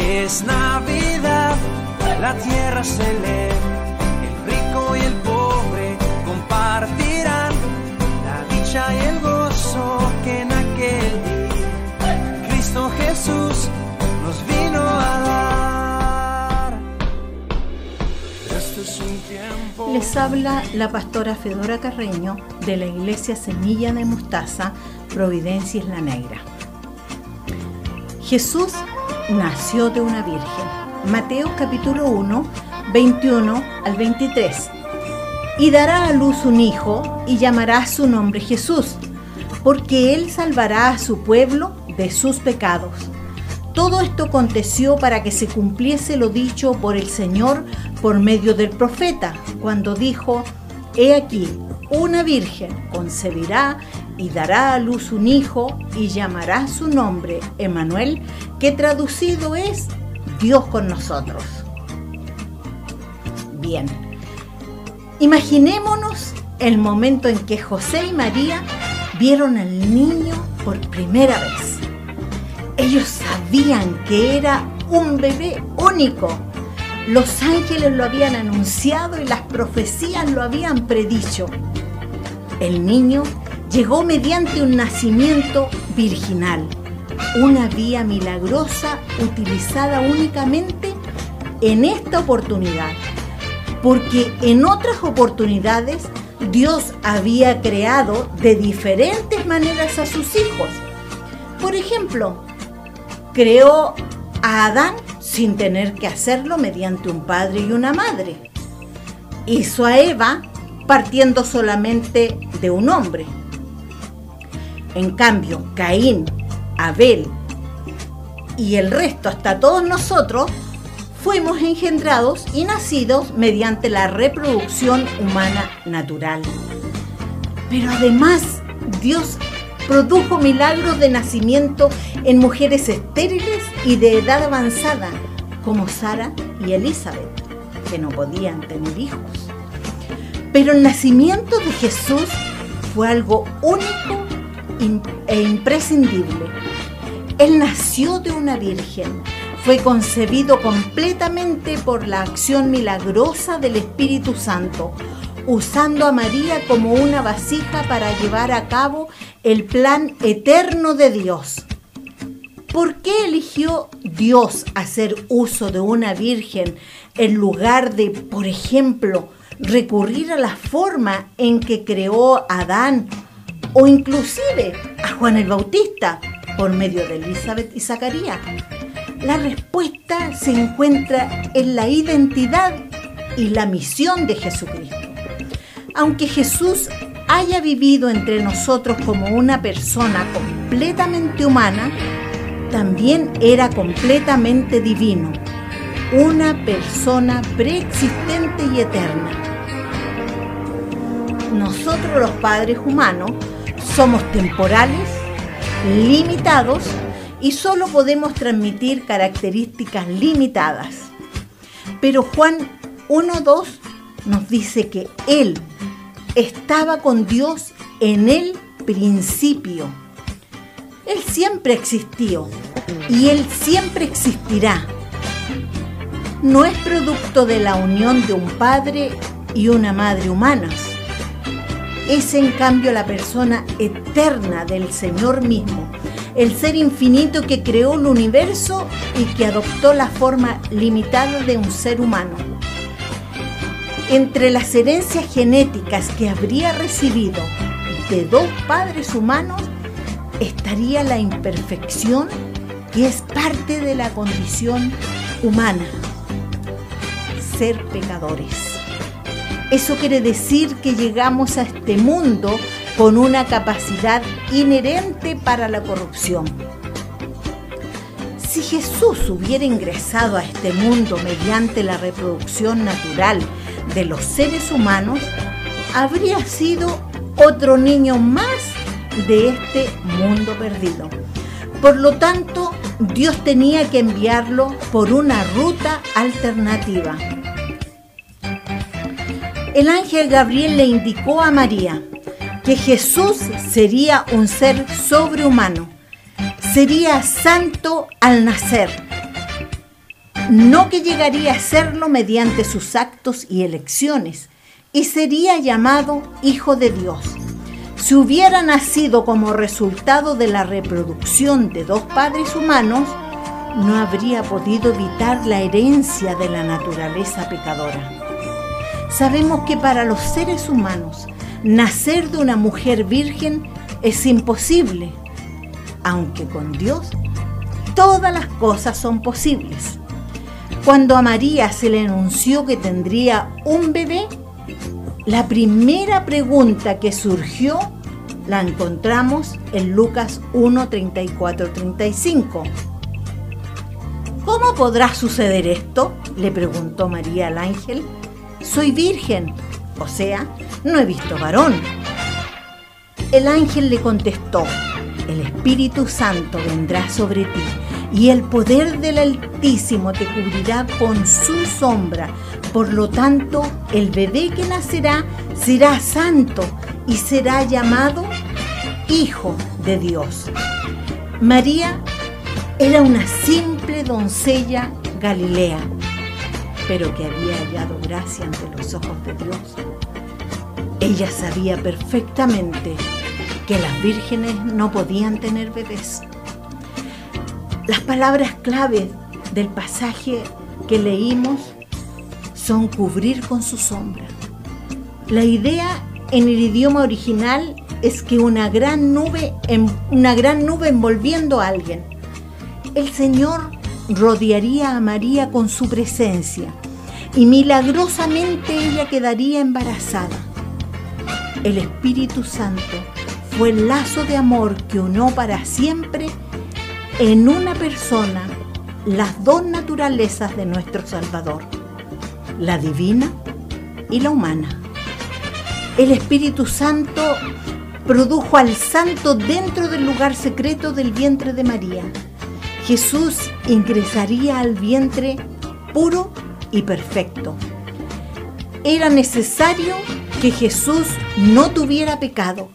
Es Navidad, la tierra se lee, el rico y el pobre compartirán la dicha y el gozo que en aquel día Cristo Jesús nos vino a dar. Este es un tiempo. Les habla la pastora Fedora Carreño de la iglesia Semilla de Mostaza, Providencia Isla Negra. Jesús nació de una virgen. Mateo capítulo 1, 21 al 23. Y dará a luz un hijo y llamará su nombre Jesús, porque él salvará a su pueblo de sus pecados. Todo esto aconteció para que se cumpliese lo dicho por el Señor por medio del profeta, cuando dijo, He aquí, una virgen concebirá y dará a luz un hijo y llamará su nombre Emanuel, que traducido es Dios con nosotros. Bien, imaginémonos el momento en que José y María vieron al niño por primera vez. Ellos sabían que era un bebé único. Los ángeles lo habían anunciado y las profecías lo habían predicho. El niño llegó mediante un nacimiento virginal, una vía milagrosa utilizada únicamente en esta oportunidad, porque en otras oportunidades Dios había creado de diferentes maneras a sus hijos. Por ejemplo, creó a Adán sin tener que hacerlo mediante un padre y una madre. Hizo a Eva partiendo solamente de un hombre. En cambio, Caín, Abel y el resto, hasta todos nosotros, fuimos engendrados y nacidos mediante la reproducción humana natural. Pero además, Dios produjo milagros de nacimiento en mujeres estériles y de edad avanzada, como Sara y Elizabeth, que no podían tener hijos. Pero el nacimiento de Jesús fue algo único e imprescindible. Él nació de una virgen, fue concebido completamente por la acción milagrosa del Espíritu Santo, usando a María como una vasija para llevar a cabo el plan eterno de Dios. ¿Por qué eligió Dios hacer uso de una virgen en lugar de, por ejemplo, recurrir a la forma en que creó a Adán o inclusive a Juan el Bautista por medio de Elizabeth y Zacarías? La respuesta se encuentra en la identidad y la misión de Jesucristo. Aunque Jesús haya vivido entre nosotros como una persona completamente humana, también era completamente divino, una persona preexistente y eterna. Nosotros los padres humanos somos temporales, limitados y solo podemos transmitir características limitadas. Pero Juan 1.2 nos dice que Él estaba con Dios en el principio. Él siempre existió y Él siempre existirá. No es producto de la unión de un padre y una madre humanas. Es en cambio la persona eterna del Señor mismo, el ser infinito que creó el universo y que adoptó la forma limitada de un ser humano. Entre las herencias genéticas que habría recibido de dos padres humanos estaría la imperfección que es parte de la condición humana, ser pecadores. Eso quiere decir que llegamos a este mundo con una capacidad inherente para la corrupción. Si Jesús hubiera ingresado a este mundo mediante la reproducción natural de los seres humanos, habría sido otro niño más de este mundo perdido. Por lo tanto, Dios tenía que enviarlo por una ruta alternativa. El ángel Gabriel le indicó a María que Jesús sería un ser sobrehumano, sería santo al nacer, no que llegaría a serlo mediante sus actos y elecciones, y sería llamado Hijo de Dios. Si hubiera nacido como resultado de la reproducción de dos padres humanos, no habría podido evitar la herencia de la naturaleza pecadora. Sabemos que para los seres humanos nacer de una mujer virgen es imposible, aunque con Dios todas las cosas son posibles. Cuando a María se le anunció que tendría un bebé, la primera pregunta que surgió la encontramos en Lucas 1, 34, 35. ¿Cómo podrá suceder esto? le preguntó María al ángel. Soy virgen, o sea, no he visto varón. El ángel le contestó, el Espíritu Santo vendrá sobre ti y el poder del Altísimo te cubrirá con su sombra. Por lo tanto, el bebé que nacerá será santo y será llamado Hijo de Dios. María era una simple doncella galilea, pero que había hallado gracia ante los ojos de Dios. Ella sabía perfectamente que las vírgenes no podían tener bebés. Las palabras clave del pasaje que leímos son cubrir con su sombra. La idea en el idioma original es que una gran nube, una gran nube envolviendo a alguien. El Señor rodearía a María con su presencia y milagrosamente ella quedaría embarazada. El Espíritu Santo fue el lazo de amor que unió para siempre en una persona las dos naturalezas de nuestro Salvador, la divina y la humana. El Espíritu Santo produjo al santo dentro del lugar secreto del vientre de María. Jesús ingresaría al vientre puro y perfecto. Era necesario que Jesús no tuviera pecado.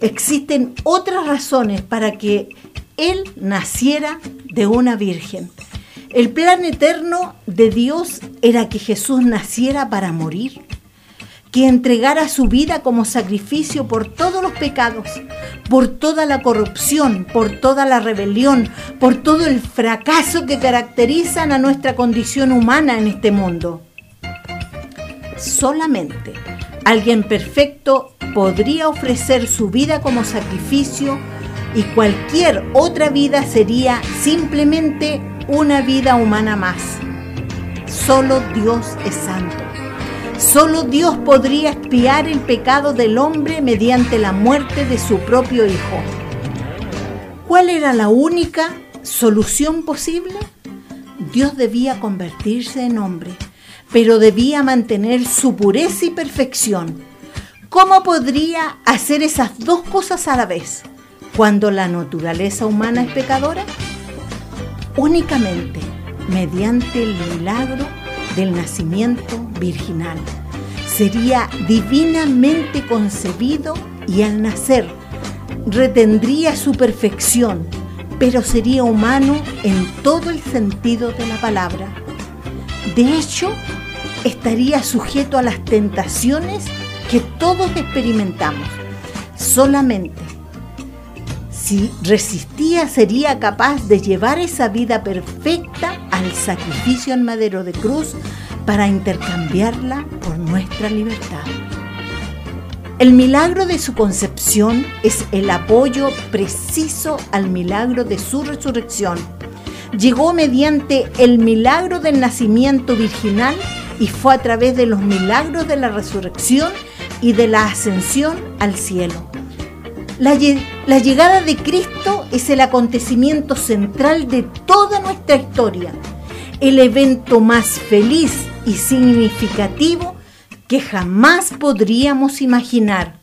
Existen otras razones para que Él naciera de una virgen. El plan eterno de Dios era que Jesús naciera para morir, que entregara su vida como sacrificio por todos los pecados, por toda la corrupción, por toda la rebelión, por todo el fracaso que caracterizan a nuestra condición humana en este mundo. Solamente alguien perfecto podría ofrecer su vida como sacrificio y cualquier otra vida sería simplemente una vida humana más. Solo Dios es santo. Solo Dios podría expiar el pecado del hombre mediante la muerte de su propio Hijo. ¿Cuál era la única solución posible? Dios debía convertirse en hombre, pero debía mantener su pureza y perfección. ¿Cómo podría hacer esas dos cosas a la vez cuando la naturaleza humana es pecadora? Únicamente mediante el milagro del nacimiento virginal. Sería divinamente concebido y al nacer retendría su perfección, pero sería humano en todo el sentido de la palabra. De hecho, estaría sujeto a las tentaciones que todos experimentamos. Solamente si resistía sería capaz de llevar esa vida perfecta al sacrificio en madero de cruz para intercambiarla por nuestra libertad. El milagro de su concepción es el apoyo preciso al milagro de su resurrección. Llegó mediante el milagro del nacimiento virginal y fue a través de los milagros de la resurrección y de la ascensión al cielo. La, la, llegada de Cristo es el acontecimiento central de toda nuestra historia, el evento más feliz y significativo que jamás podríamos imaginar.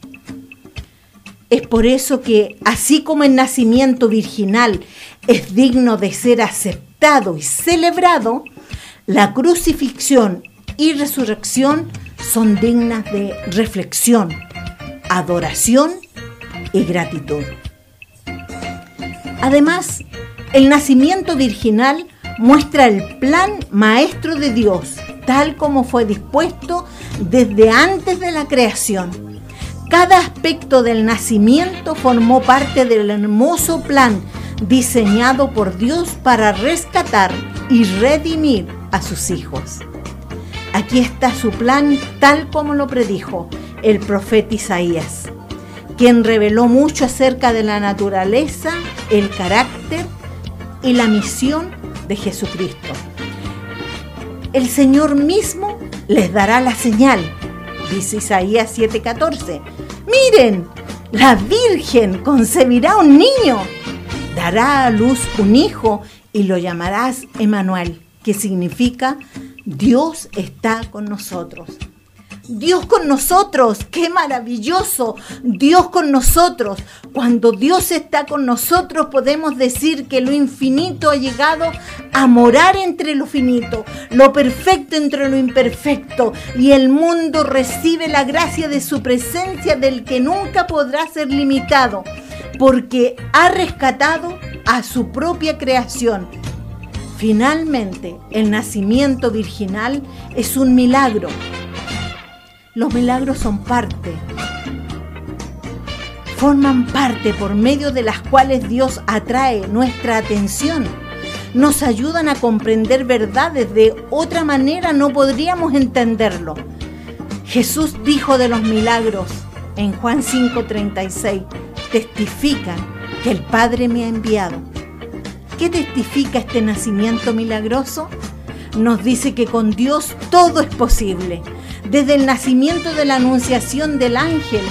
Es por eso que, así como el nacimiento virginal es digno de ser aceptado y celebrado, la crucifixión y resurrección son dignas de reflexión, adoración y gratitud. Además, el nacimiento virginal muestra el plan maestro de Dios, tal como fue dispuesto desde antes de la creación. Cada aspecto del nacimiento formó parte del hermoso plan diseñado por Dios para rescatar y redimir a sus hijos. Aquí está su plan tal como lo predijo el profeta Isaías, quien reveló mucho acerca de la naturaleza, el carácter y la misión de Jesucristo. El Señor mismo les dará la señal, dice Isaías 7:14. Miren, la Virgen concebirá un niño, dará a luz un hijo y lo llamarás Emanuel, que significa Dios está con nosotros. Dios con nosotros, qué maravilloso. Dios con nosotros. Cuando Dios está con nosotros podemos decir que lo infinito ha llegado a morar entre lo finito, lo perfecto entre lo imperfecto. Y el mundo recibe la gracia de su presencia del que nunca podrá ser limitado, porque ha rescatado a su propia creación. Finalmente, el nacimiento virginal es un milagro los milagros son parte, forman parte por medio de las cuales Dios atrae nuestra atención. Nos ayudan a comprender verdades, de otra manera no podríamos entenderlo. Jesús dijo de los milagros en Juan 5:36, testifican que el Padre me ha enviado. ¿Qué testifica este nacimiento milagroso? Nos dice que con Dios todo es posible desde el nacimiento de la anunciación del ángel,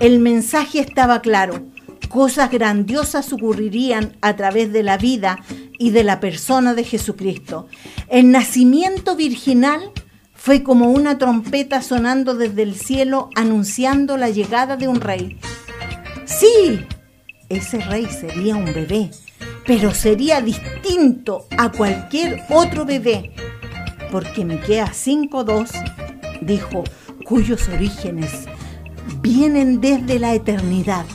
el mensaje estaba claro. Cosas grandiosas ocurrirían a través de la vida y de la persona de Jesucristo. El nacimiento virginal fue como una trompeta sonando desde el cielo anunciando la llegada de un rey. Sí, ese rey sería un bebé, pero sería distinto a cualquier otro bebé, porque Miqueas 5:2 dijo, cuyos orígenes vienen desde la eternidad.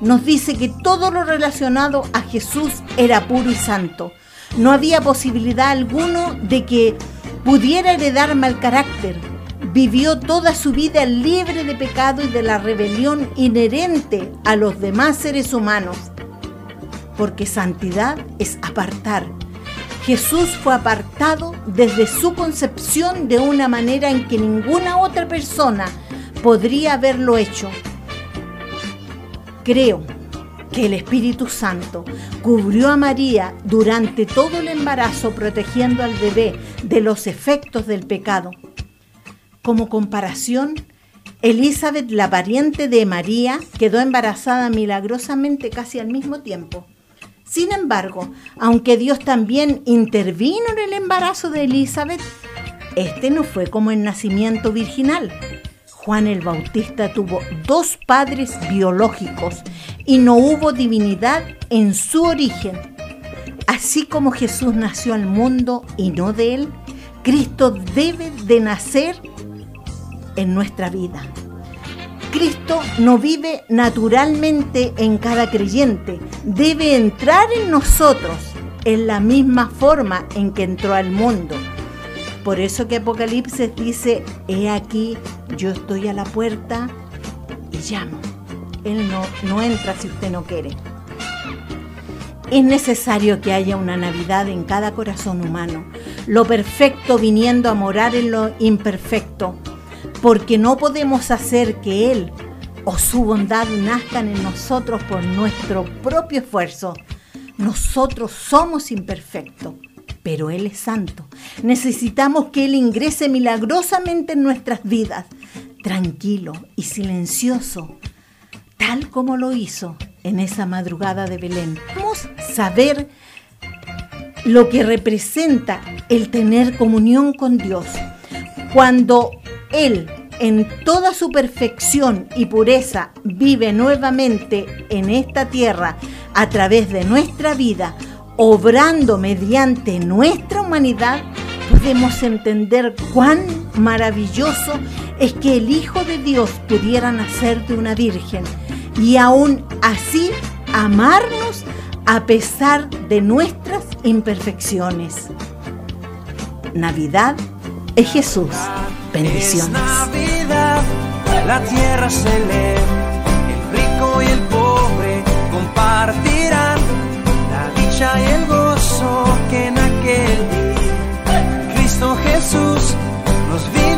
Nos dice que todo lo relacionado a Jesús era puro y santo. No había posibilidad alguno de que pudiera heredar mal carácter. Vivió toda su vida libre de pecado y de la rebelión inherente a los demás seres humanos. Porque santidad es apartar, Jesús fue apartado desde su concepción de una manera en que ninguna otra persona podría haberlo hecho. Creo que el Espíritu Santo cubrió a María durante todo el embarazo protegiendo al bebé de los efectos del pecado. Como comparación, Elizabeth, la pariente de María, quedó embarazada milagrosamente casi al mismo tiempo. Sin embargo, aunque Dios también intervino en el embarazo de Elizabeth, este no fue como el nacimiento virginal. Juan el Bautista tuvo dos padres biológicos y no hubo divinidad en su origen. Así como Jesús nació al mundo y no de él, Cristo debe de nacer en nuestra vida. Cristo no vive naturalmente en cada creyente, debe entrar en nosotros en la misma forma en que entró al mundo. Por eso que Apocalipsis dice, he aquí, yo estoy a la puerta y llamo. Él no, no entra si usted no quiere. Es necesario que haya una Navidad en cada corazón humano, lo perfecto viniendo a morar en lo imperfecto, porque no podemos hacer que Él o su bondad nazcan en nosotros por nuestro propio esfuerzo. Nosotros somos imperfectos, pero Él es santo. Necesitamos que Él ingrese milagrosamente en nuestras vidas, tranquilo y silencioso, tal como lo hizo en esa madrugada de Belén. Vamos a saber lo que representa el tener comunión con Dios. Cuando él, en toda su perfección y pureza, vive nuevamente en esta tierra a través de nuestra vida, obrando mediante nuestra humanidad, podemos entender cuán maravilloso es que el Hijo de Dios pudiera nacer de una virgen y aún así amarnos a pesar de nuestras imperfecciones. Navidad es Jesús. Bendiciones. Es la tierra se lee, el rico y el pobre compartirán la dicha y el gozo que en aquel día Cristo Jesús nos vino.